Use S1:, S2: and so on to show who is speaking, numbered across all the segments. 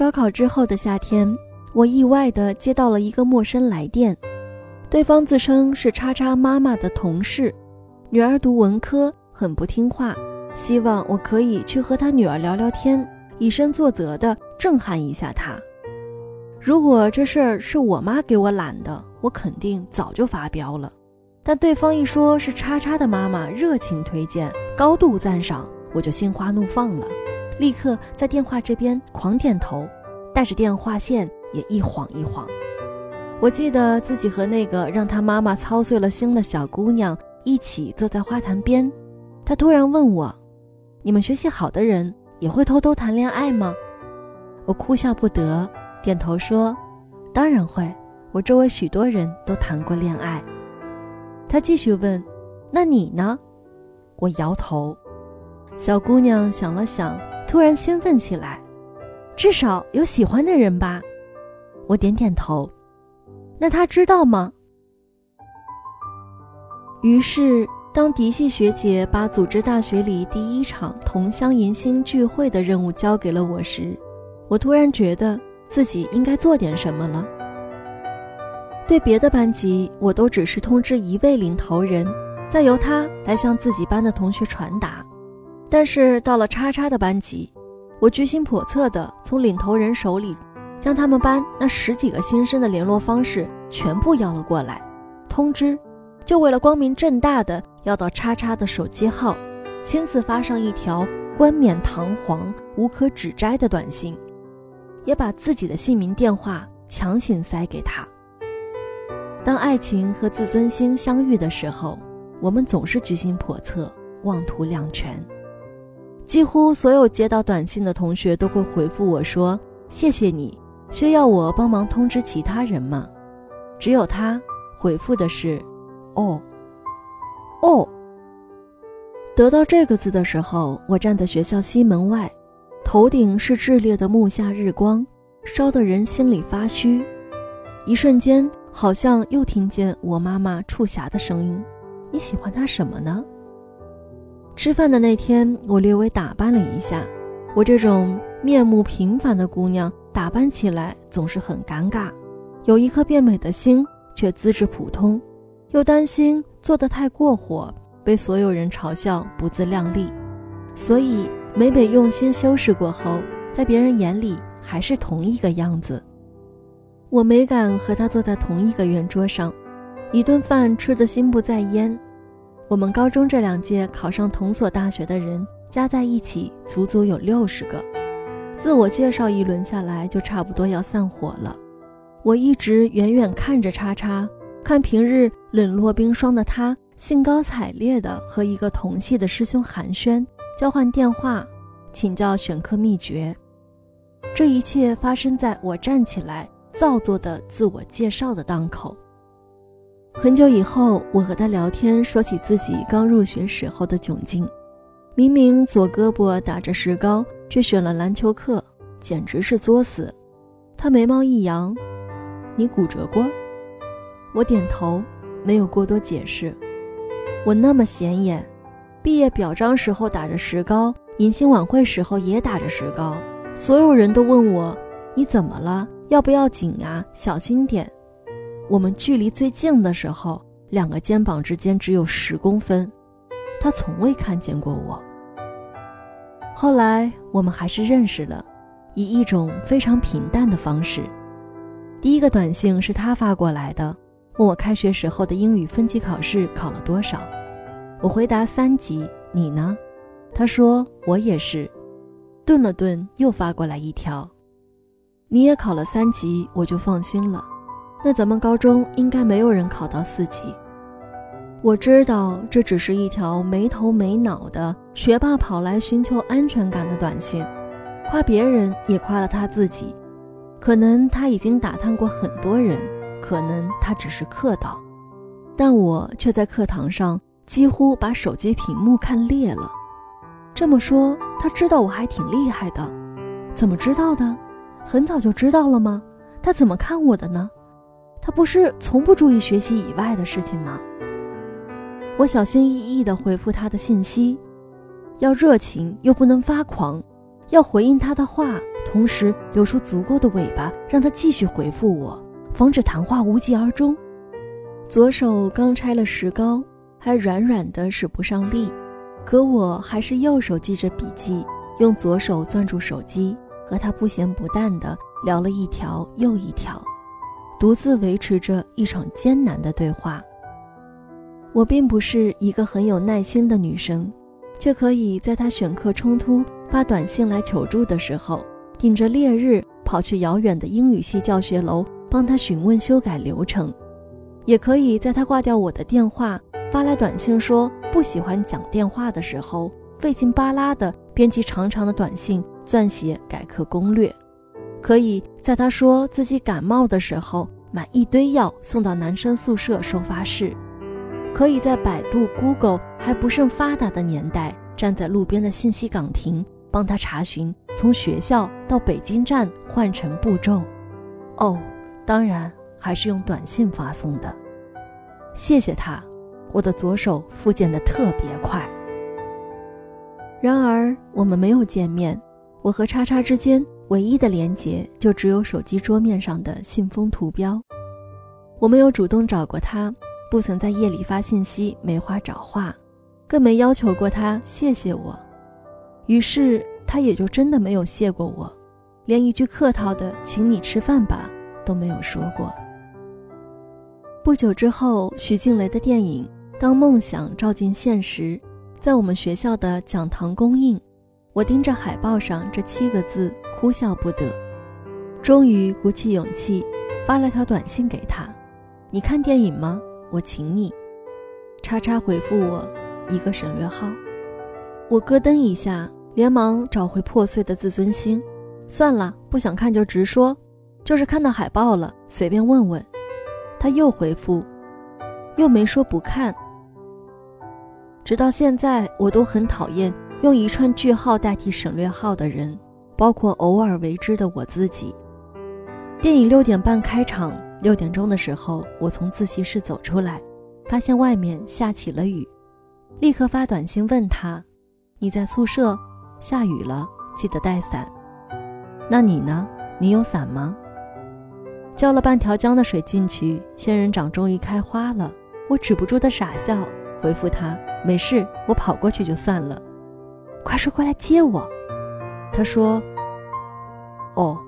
S1: 高考之后的夏天，我意外地接到了一个陌生来电，对方自称是叉叉妈妈的同事，女儿读文科，很不听话，希望我可以去和他女儿聊聊天，以身作则的震撼一下她。如果这事儿是我妈给我揽的，我肯定早就发飙了。但对方一说是叉叉的妈妈热情推荐，高度赞赏，我就心花怒放了。立刻在电话这边狂点头，带着电话线也一晃一晃。我记得自己和那个让他妈妈操碎了心的小姑娘一起坐在花坛边，她突然问我：“你们学习好的人也会偷偷谈恋爱吗？”我哭笑不得，点头说：“当然会，我周围许多人都谈过恋爱。”他继续问：“那你呢？”我摇头。小姑娘想了想。突然兴奋起来，至少有喜欢的人吧？我点点头。那他知道吗？于是，当嫡系学姐把组织大学里第一场同乡迎新聚会的任务交给了我时，我突然觉得自己应该做点什么了。对别的班级，我都只是通知一位领头人，再由他来向自己班的同学传达。但是到了叉叉的班级，我居心叵测地从领头人手里，将他们班那十几个新生的联络方式全部要了过来，通知，就为了光明正大的要到叉叉的手机号，亲自发上一条冠冕堂皇、无可指摘的短信，也把自己的姓名、电话强行塞给他。当爱情和自尊心相遇的时候，我们总是居心叵测，妄图两全。几乎所有接到短信的同学都会回复我说：“谢谢你，需要我帮忙通知其他人吗？”只有他回复的是：“哦，哦。”得到这个字的时候，我站在学校西门外，头顶是炽烈的木下日光，烧得人心里发虚。一瞬间，好像又听见我妈妈触霞的声音：“你喜欢他什么呢？”吃饭的那天，我略微打扮了一下。我这种面目平凡的姑娘，打扮起来总是很尴尬。有一颗变美的心，却资质普通，又担心做得太过火，被所有人嘲笑不自量力。所以每每用心修饰过后，在别人眼里还是同一个样子。我没敢和他坐在同一个圆桌上，一顿饭吃得心不在焉。我们高中这两届考上同所大学的人加在一起，足足有六十个。自我介绍一轮下来，就差不多要散伙了。我一直远远看着叉叉，看平日冷若冰霜的他，兴高采烈地和一个同系的师兄寒暄，交换电话，请教选课秘诀。这一切发生在我站起来造作的自我介绍的当口。很久以后，我和他聊天，说起自己刚入学时候的窘境。明明左胳膊打着石膏，却选了篮球课，简直是作死。他眉毛一扬：“你骨折过？”我点头，没有过多解释。我那么显眼，毕业表彰时候打着石膏，迎新晚会时候也打着石膏，所有人都问我：“你怎么了？要不要紧啊？小心点。”我们距离最近的时候，两个肩膀之间只有十公分，他从未看见过我。后来我们还是认识了，以一种非常平淡的方式。第一个短信是他发过来的，问我开学时候的英语分级考试考了多少，我回答三级。你呢？他说我也是。顿了顿，又发过来一条，你也考了三级，我就放心了。那咱们高中应该没有人考到四级。我知道这只是一条没头没脑的学霸跑来寻求安全感的短信，夸别人也夸了他自己。可能他已经打探过很多人，可能他只是客套，但我却在课堂上几乎把手机屏幕看裂了。这么说，他知道我还挺厉害的，怎么知道的？很早就知道了吗？他怎么看我的呢？他不是从不注意学习以外的事情吗？我小心翼翼地回复他的信息，要热情又不能发狂，要回应他的话，同时留出足够的尾巴，让他继续回复我，防止谈话无疾而终。左手刚拆了石膏，还软软的使不上力，可我还是右手记着笔记，用左手攥住手机，和他不咸不淡的聊了一条又一条，独自维持着一场艰难的对话。我并不是一个很有耐心的女生，却可以在他选课冲突、发短信来求助的时候，顶着烈日跑去遥远的英语系教学楼帮他询问修改流程；也可以在他挂掉我的电话、发来短信说不喜欢讲电话的时候，费劲巴拉的编辑长长的短信撰写改课攻略；可以在他说自己感冒的时候，买一堆药送到男生宿舍收发室。可以在百度、Google 还不甚发达的年代，站在路边的信息岗亭，帮他查询从学校到北京站换乘步骤。哦，当然还是用短信发送的。谢谢他，我的左手复健的特别快。然而我们没有见面，我和叉叉之间唯一的连结就只有手机桌面上的信封图标。我没有主动找过他。不曾在夜里发信息没话找话，更没要求过他谢谢我，于是他也就真的没有谢过我，连一句客套的“请你吃饭吧”都没有说过。不久之后，徐静蕾的电影《当梦想照进现实》在我们学校的讲堂公映，我盯着海报上这七个字哭笑不得，终于鼓起勇气发了条短信给他：“你看电影吗？”我请你，叉叉回复我一个省略号，我咯噔一下，连忙找回破碎的自尊心。算了，不想看就直说，就是看到海报了，随便问问。他又回复，又没说不看。直到现在，我都很讨厌用一串句号代替省略号的人，包括偶尔为之的我自己。电影六点半开场。六点钟的时候，我从自习室走出来，发现外面下起了雨，立刻发短信问他：“你在宿舍？下雨了，记得带伞。那你呢？你有伞吗？”浇了半条江的水进去，仙人掌终于开花了。我止不住的傻笑，回复他：“没事，我跑过去就算了。”快说过来接我。他说：“哦。”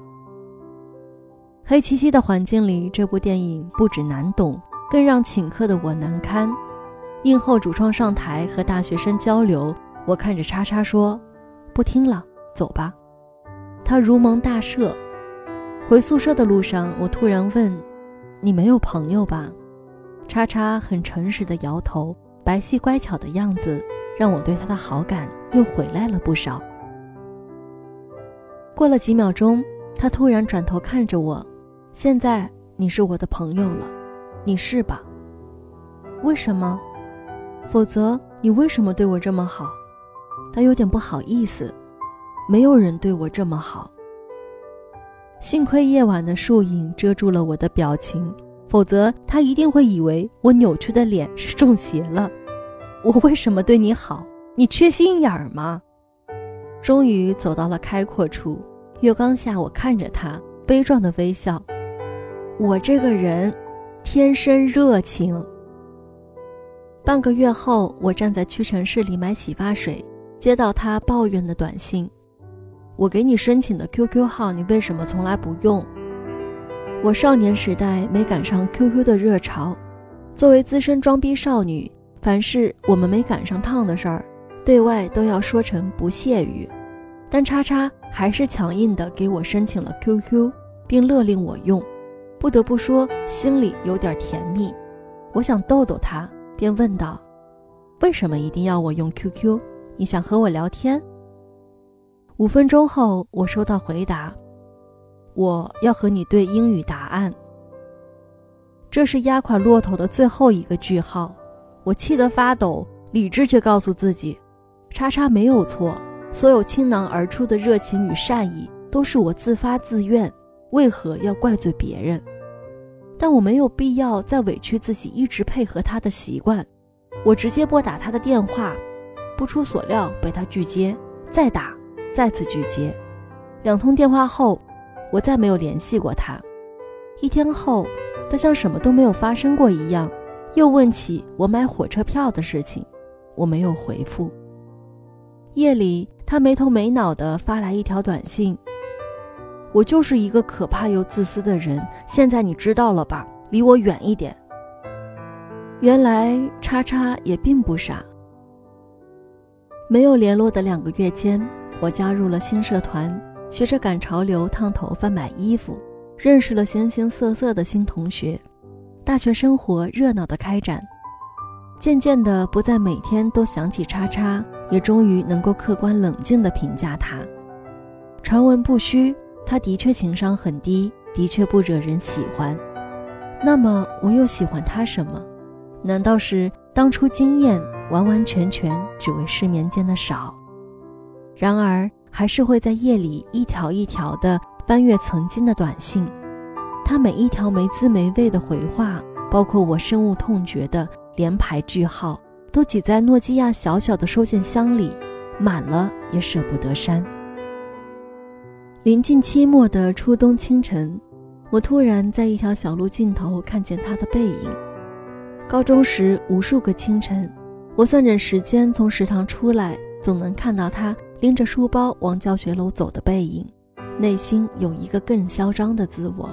S1: 黑漆漆的环境里，这部电影不止难懂，更让请客的我难堪。映后主创上台和大学生交流，我看着叉叉说：“不听了，走吧。”他如蒙大赦。回宿舍的路上，我突然问：“你没有朋友吧？”叉叉很诚实的摇头，白皙乖巧的样子让我对他的好感又回来了不少。过了几秒钟，他突然转头看着我。现在你是我的朋友了，你是吧？为什么？否则你为什么对我这么好？他有点不好意思，没有人对我这么好。幸亏夜晚的树影遮住了我的表情，否则他一定会以为我扭曲的脸是中邪了。我为什么对你好？你缺心眼儿吗？终于走到了开阔处，月光下，我看着他，悲壮的微笑。我这个人，天生热情。半个月后，我站在屈臣氏里买洗发水，接到他抱怨的短信：“我给你申请的 QQ 号，你为什么从来不用？”我少年时代没赶上 QQ 的热潮，作为资深装逼少女，凡是我们没赶上趟的事儿，对外都要说成不屑于。但叉叉还是强硬的给我申请了 QQ，并勒令我用。不得不说，心里有点甜蜜。我想逗逗他，便问道：“为什么一定要我用 QQ？你想和我聊天？”五分钟后，我收到回答：“我要和你对英语答案。”这是压垮骆驼的最后一个句号。我气得发抖，理智却告诉自己：“叉叉没有错，所有倾囊而出的热情与善意都是我自发自愿，为何要怪罪别人？”但我没有必要再委屈自己一直配合他的习惯，我直接拨打他的电话，不出所料被他拒接，再打，再次拒接。两通电话后，我再没有联系过他。一天后，他像什么都没有发生过一样，又问起我买火车票的事情，我没有回复。夜里，他没头没脑地发来一条短信：“我就是一个可怕又自私的人，现在你知道了吧？离我远一点。”原来，叉叉也并不傻。没有联络的两个月间，我加入了新社团。学着赶潮流、烫头发、买衣服，认识了形形色色的新同学，大学生活热闹的开展。渐渐的，不再每天都想起叉叉，也终于能够客观冷静地评价他。传闻不虚，他的确情商很低，的确不惹人喜欢。那么，我又喜欢他什么？难道是当初经验完完全全只为失眠间的少？然而。还是会在夜里一条一条的翻阅曾经的短信，他每一条没滋没味的回话，包括我深恶痛绝的连排句号，都挤在诺基亚小小的收件箱里，满了也舍不得删。临近期末的初冬清晨，我突然在一条小路尽头看见他的背影。高中时无数个清晨，我算准时间从食堂出来，总能看到他。拎着书包往教学楼走的背影，内心有一个更嚣张的自我，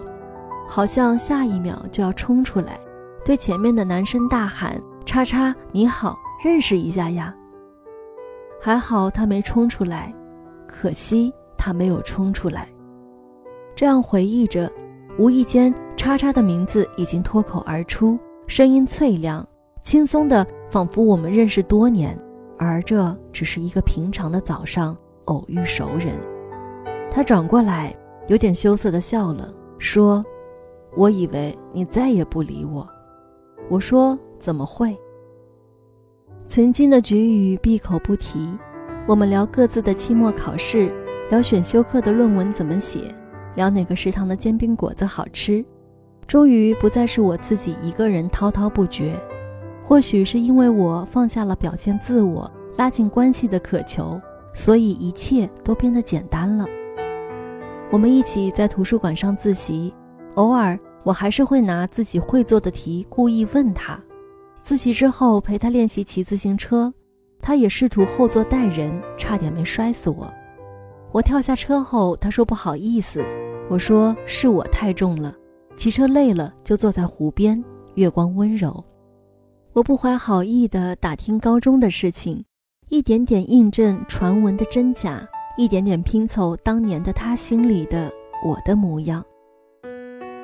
S1: 好像下一秒就要冲出来，对前面的男生大喊：“叉叉，你好，认识一下呀！”还好他没冲出来，可惜他没有冲出来。这样回忆着，无意间叉叉的名字已经脱口而出，声音脆亮，轻松的，仿佛我们认识多年。而这只是一个平常的早上偶遇熟人，他转过来，有点羞涩的笑了，说：“我以为你再也不理我。”我说：“怎么会？”曾经的局语闭口不提，我们聊各自的期末考试，聊选修课的论文怎么写，聊哪个食堂的煎饼果子好吃，终于不再是我自己一个人滔滔不绝。或许是因为我放下了表现自我、拉近关系的渴求，所以一切都变得简单了。我们一起在图书馆上自习，偶尔我还是会拿自己会做的题故意问他。自习之后陪他练习骑自行车，他也试图后座带人，差点没摔死我。我跳下车后，他说不好意思，我说是我太重了，骑车累了就坐在湖边，月光温柔。我不怀好意地打听高中的事情，一点点印证传闻的真假，一点点拼凑当年的他心里的我的模样。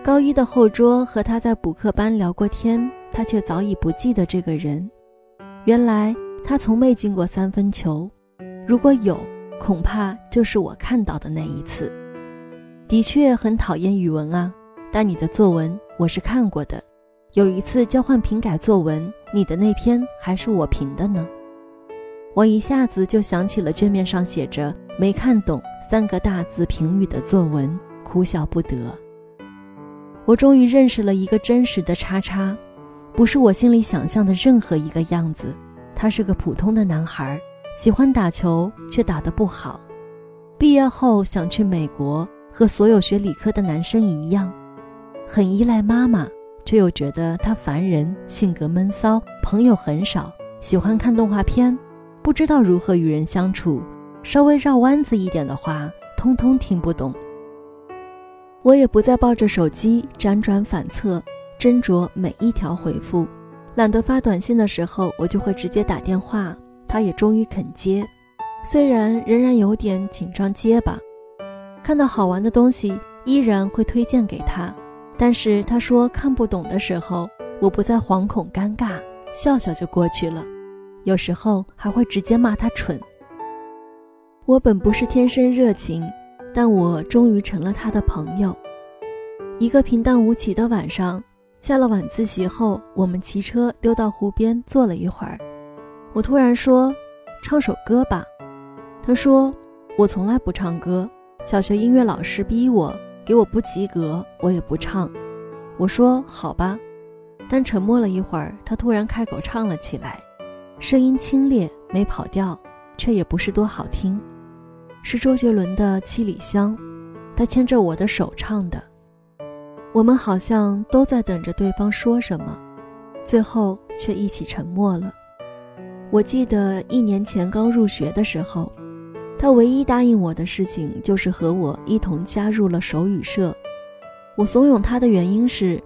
S1: 高一的后桌和他在补课班聊过天，他却早已不记得这个人。原来他从没进过三分球，如果有，恐怕就是我看到的那一次。的确很讨厌语文啊，但你的作文我是看过的。有一次交换评改作文，你的那篇还是我评的呢。我一下子就想起了卷面上写着“没看懂”三个大字评语的作文，哭笑不得。我终于认识了一个真实的叉叉，不是我心里想象的任何一个样子。他是个普通的男孩，喜欢打球却打得不好。毕业后想去美国，和所有学理科的男生一样，很依赖妈妈。却又觉得他烦人，性格闷骚，朋友很少，喜欢看动画片，不知道如何与人相处，稍微绕弯子一点的话，通通听不懂。我也不再抱着手机辗转反侧，斟酌每一条回复，懒得发短信的时候，我就会直接打电话，他也终于肯接，虽然仍然有点紧张结巴，看到好玩的东西依然会推荐给他。但是他说看不懂的时候，我不再惶恐尴尬，笑笑就过去了。有时候还会直接骂他蠢。我本不是天生热情，但我终于成了他的朋友。一个平淡无奇的晚上，下了晚自习后，我们骑车溜到湖边坐了一会儿。我突然说：“唱首歌吧。”他说：“我从来不唱歌，小学音乐老师逼我。”给我不及格，我也不唱。我说好吧，但沉默了一会儿，他突然开口唱了起来，声音清冽，没跑调，却也不是多好听。是周杰伦的《七里香》，他牵着我的手唱的。我们好像都在等着对方说什么，最后却一起沉默了。我记得一年前刚入学的时候，他唯一答应我的事情就是和我一同加入了手语社。我怂恿他的原因是，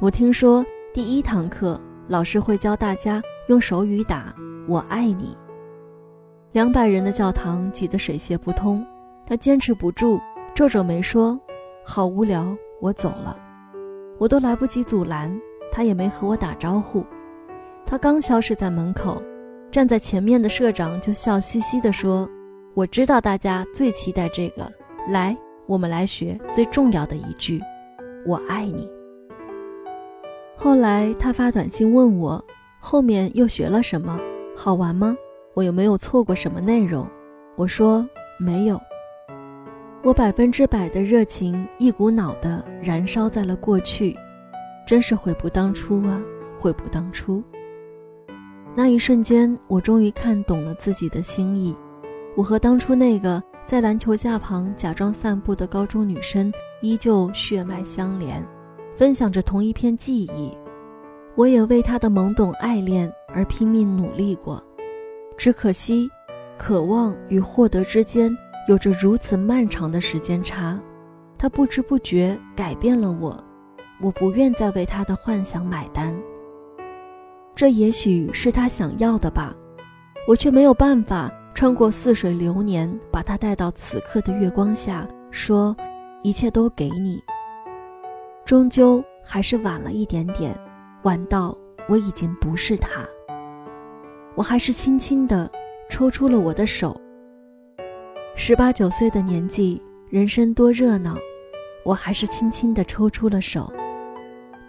S1: 我听说第一堂课老师会教大家用手语打“我爱你”。两百人的教堂挤得水泄不通，他坚持不住，皱皱眉说：“好无聊，我走了。”我都来不及阻拦，他也没和我打招呼。他刚消失在门口，站在前面的社长就笑嘻嘻地说：“我知道大家最期待这个，来，我们来学最重要的一句，我爱你。”后来他发短信问我，后面又学了什么，好玩吗？我有没有错过什么内容？我说没有。我百分之百的热情一股脑的燃烧在了过去，真是悔不当初啊，悔不当初。那一瞬间，我终于看懂了自己的心意。我和当初那个在篮球架旁假装散步的高中女生依旧血脉相连，分享着同一片记忆。我也为她的懵懂爱恋而拼命努力过，只可惜，渴望与获得之间。有着如此漫长的时间差，他不知不觉改变了我，我不愿再为他的幻想买单。这也许是他想要的吧，我却没有办法穿过似水流年，把他带到此刻的月光下，说一切都给你。终究还是晚了一点点，晚到我已经不是他。我还是轻轻地抽出了我的手。十八九岁的年纪，人生多热闹，我还是轻轻地抽出了手，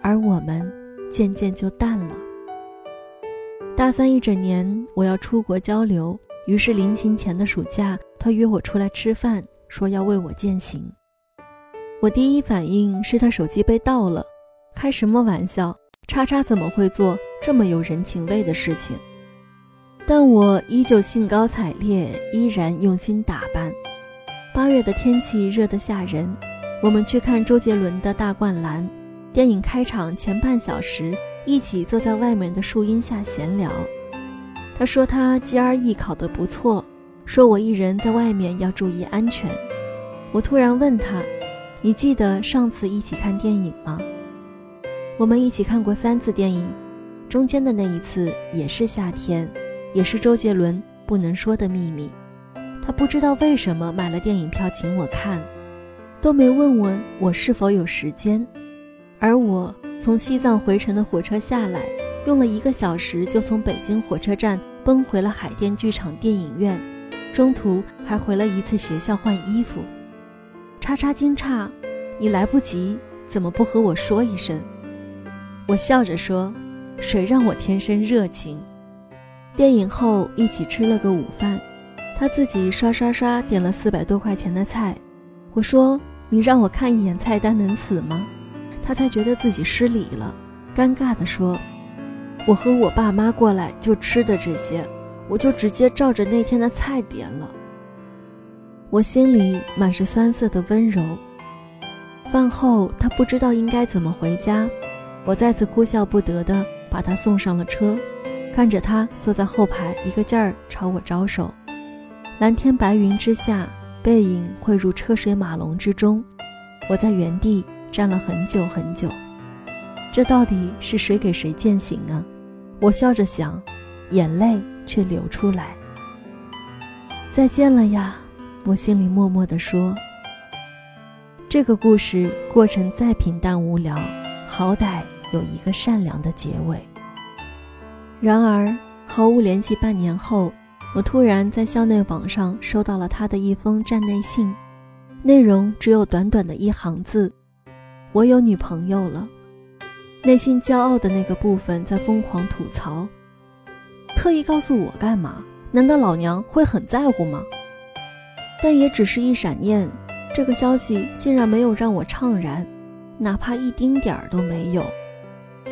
S1: 而我们渐渐就淡了。大三一整年，我要出国交流，于是临行前的暑假，他约我出来吃饭，说要为我践行。我第一反应是他手机被盗了，开什么玩笑？叉叉怎么会做这么有人情味的事情？但我依旧兴高采烈，依然用心打扮。八月的天气热得吓人，我们去看周杰伦的大灌篮。电影开场前半小时，一起坐在外面的树荫下闲聊。他说他 GRE 考得不错，说我一人在外面要注意安全。我突然问他：“你记得上次一起看电影吗？”我们一起看过三次电影，中间的那一次也是夏天。也是周杰伦不能说的秘密，他不知道为什么买了电影票请我看，都没问问我是否有时间。而我从西藏回程的火车下来，用了一个小时就从北京火车站奔回了海淀剧场电影院，中途还回了一次学校换衣服。叉叉惊诧：“你来不及，怎么不和我说一声？”我笑着说：“谁让我天生热情？”电影后一起吃了个午饭，他自己刷刷刷点了四百多块钱的菜。我说：“你让我看一眼菜单能死吗？”他才觉得自己失礼了，尴尬地说：“我和我爸妈过来就吃的这些，我就直接照着那天的菜点了。”我心里满是酸涩的温柔。饭后他不知道应该怎么回家，我再次哭笑不得地把他送上了车。看着他坐在后排，一个劲儿朝我招手。蓝天白云之下，背影汇入车水马龙之中。我在原地站了很久很久。这到底是谁给谁践行啊？我笑着想，眼泪却流出来。再见了呀，我心里默默地说。这个故事过程再平淡无聊，好歹有一个善良的结尾。然而，毫无联系。半年后，我突然在校内网上收到了他的一封站内信，内容只有短短的一行字：“我有女朋友了。”内心骄傲的那个部分在疯狂吐槽：“特意告诉我干嘛？难道老娘会很在乎吗？”但也只是一闪念，这个消息竟然没有让我怅然，哪怕一丁点儿都没有。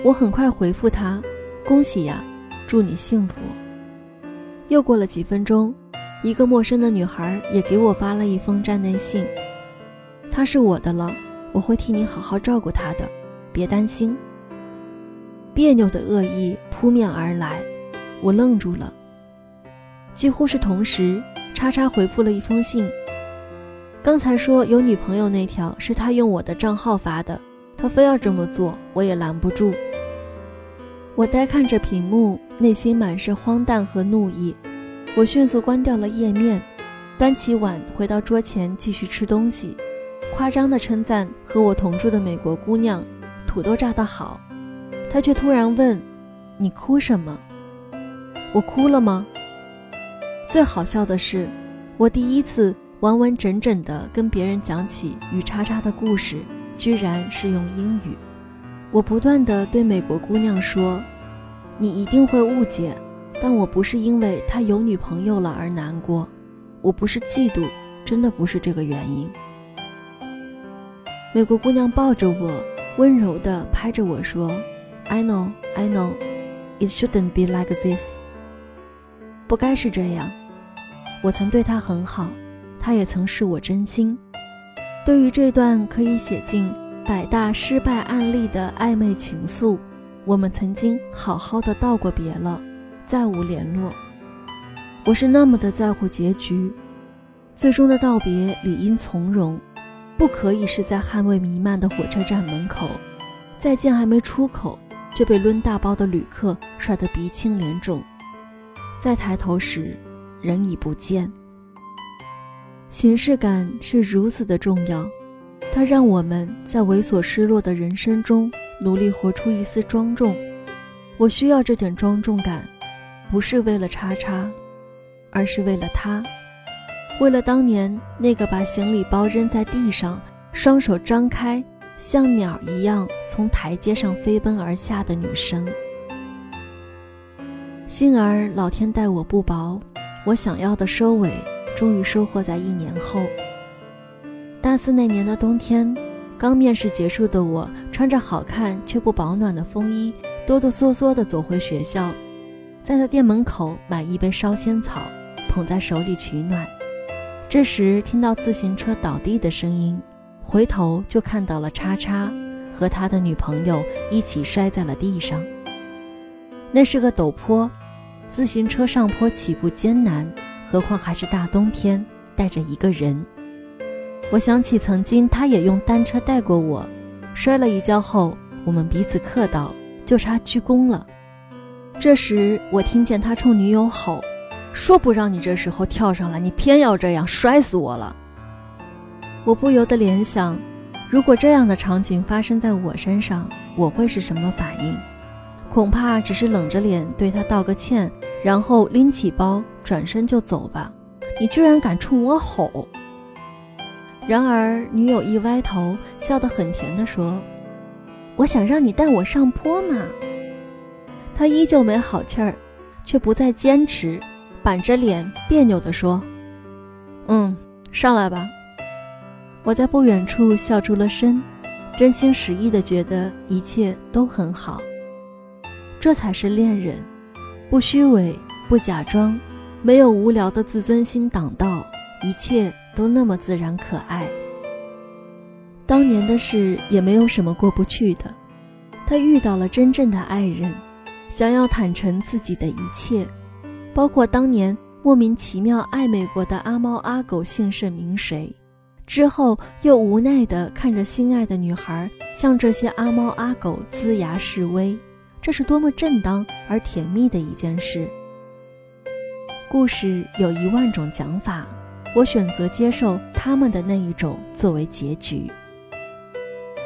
S1: 我很快回复他：“恭喜呀！”祝你幸福。又过了几分钟，一个陌生的女孩也给我发了一封站内信，她是我的了，我会替你好好照顾她的，别担心。别扭的恶意扑面而来，我愣住了。几乎是同时，叉叉回复了一封信。刚才说有女朋友那条是他用我的账号发的，他非要这么做，我也拦不住。我呆看着屏幕，内心满是荒诞和怒意。我迅速关掉了页面，端起碗回到桌前继续吃东西，夸张的称赞和我同住的美国姑娘土豆炸得好。她却突然问：“你哭什么？”我哭了吗？最好笑的是，我第一次。完完整整的跟别人讲起与叉叉的故事，居然是用英语。我不断的对美国姑娘说：“你一定会误解，但我不是因为他有女朋友了而难过，我不是嫉妒，真的不是这个原因。”美国姑娘抱着我，温柔的拍着我说：“I know, I know, it shouldn't be like this。不该是这样，我曾对她很好。”他也曾视我真心，对于这段可以写进百大失败案例的暧昧情愫，我们曾经好好的道过别了，再无联络。我是那么的在乎结局，最终的道别理应从容，不可以是在汗味弥漫的火车站门口，再见还没出口就被抡大包的旅客甩得鼻青脸肿，再抬头时，人已不见。形式感是如此的重要，它让我们在猥琐失落的人生中努力活出一丝庄重。我需要这点庄重感，不是为了叉叉，而是为了他，为了当年那个把行李包扔在地上，双手张开像鸟一样从台阶上飞奔而下的女生。幸而老天待我不薄，我想要的收尾。终于收获在一年后。大四那年的冬天，刚面试结束的我，穿着好看却不保暖的风衣，哆哆嗦嗦地走回学校，在他店门口买一杯烧仙草，捧在手里取暖。这时听到自行车倒地的声音，回头就看到了叉叉和他的女朋友一起摔在了地上。那是个陡坡，自行车上坡起步艰难。何况还是大冬天，带着一个人。我想起曾经他也用单车带过我，摔了一跤后，我们彼此客道，就差鞠躬了。这时我听见他冲女友吼：“说不让你这时候跳上来，你偏要这样，摔死我了！”我不由得联想，如果这样的场景发生在我身上，我会是什么反应？恐怕只是冷着脸对他道个歉，然后拎起包转身就走吧。你居然敢冲我吼！然而女友一歪头，笑得很甜地说：“我想让你带我上坡嘛。”他依旧没好气儿，却不再坚持，板着脸别扭地说：“嗯，上来吧。”我在不远处笑出了声，真心实意的觉得一切都很好。这才是恋人，不虚伪，不假装，没有无聊的自尊心挡道，一切都那么自然可爱。当年的事也没有什么过不去的，他遇到了真正的爱人，想要坦诚自己的一切，包括当年莫名其妙暧昧过的阿猫阿狗姓甚名谁，之后又无奈地看着心爱的女孩向这些阿猫阿狗龇牙示威。这是多么正当而甜蜜的一件事。故事有一万种讲法，我选择接受他们的那一种作为结局。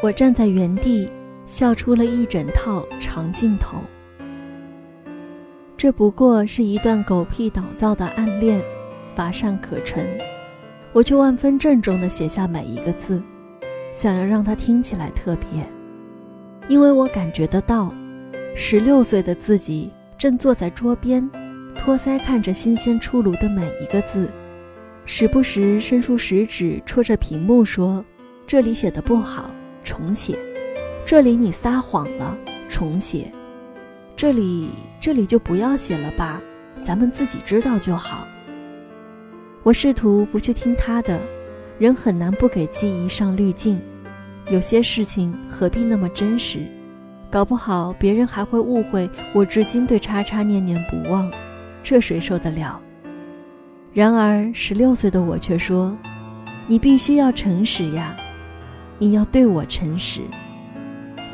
S1: 我站在原地，笑出了一整套长镜头。这不过是一段狗屁倒灶的暗恋，乏善可陈，我却万分郑重地写下每一个字，想要让它听起来特别，因为我感觉得到。十六岁的自己正坐在桌边，托腮看着新鲜出炉的每一个字，时不时伸出食指戳着屏幕说：“这里写的不好，重写；这里你撒谎了，重写；这里这里就不要写了吧，咱们自己知道就好。”我试图不去听他的，人很难不给记忆上滤镜。有些事情何必那么真实？搞不好别人还会误会我至今对叉叉念念不忘，这谁受得了？然而十六岁的我却说：“你必须要诚实呀，你要对我诚实。”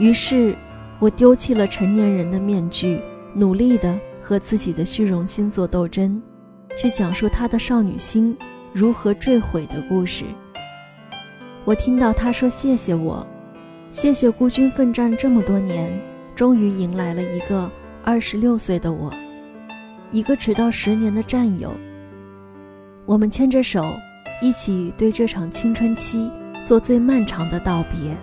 S1: 于是，我丢弃了成年人的面具，努力的和自己的虚荣心做斗争，去讲述他的少女心如何坠毁的故事。我听到他说：“谢谢我。”谢谢孤军奋战这么多年，终于迎来了一个二十六岁的我，一个迟到十年的战友。我们牵着手，一起对这场青春期做最漫长的道别。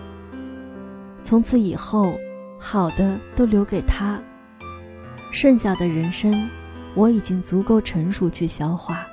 S1: 从此以后，好的都留给他，剩下的人生，我已经足够成熟去消化。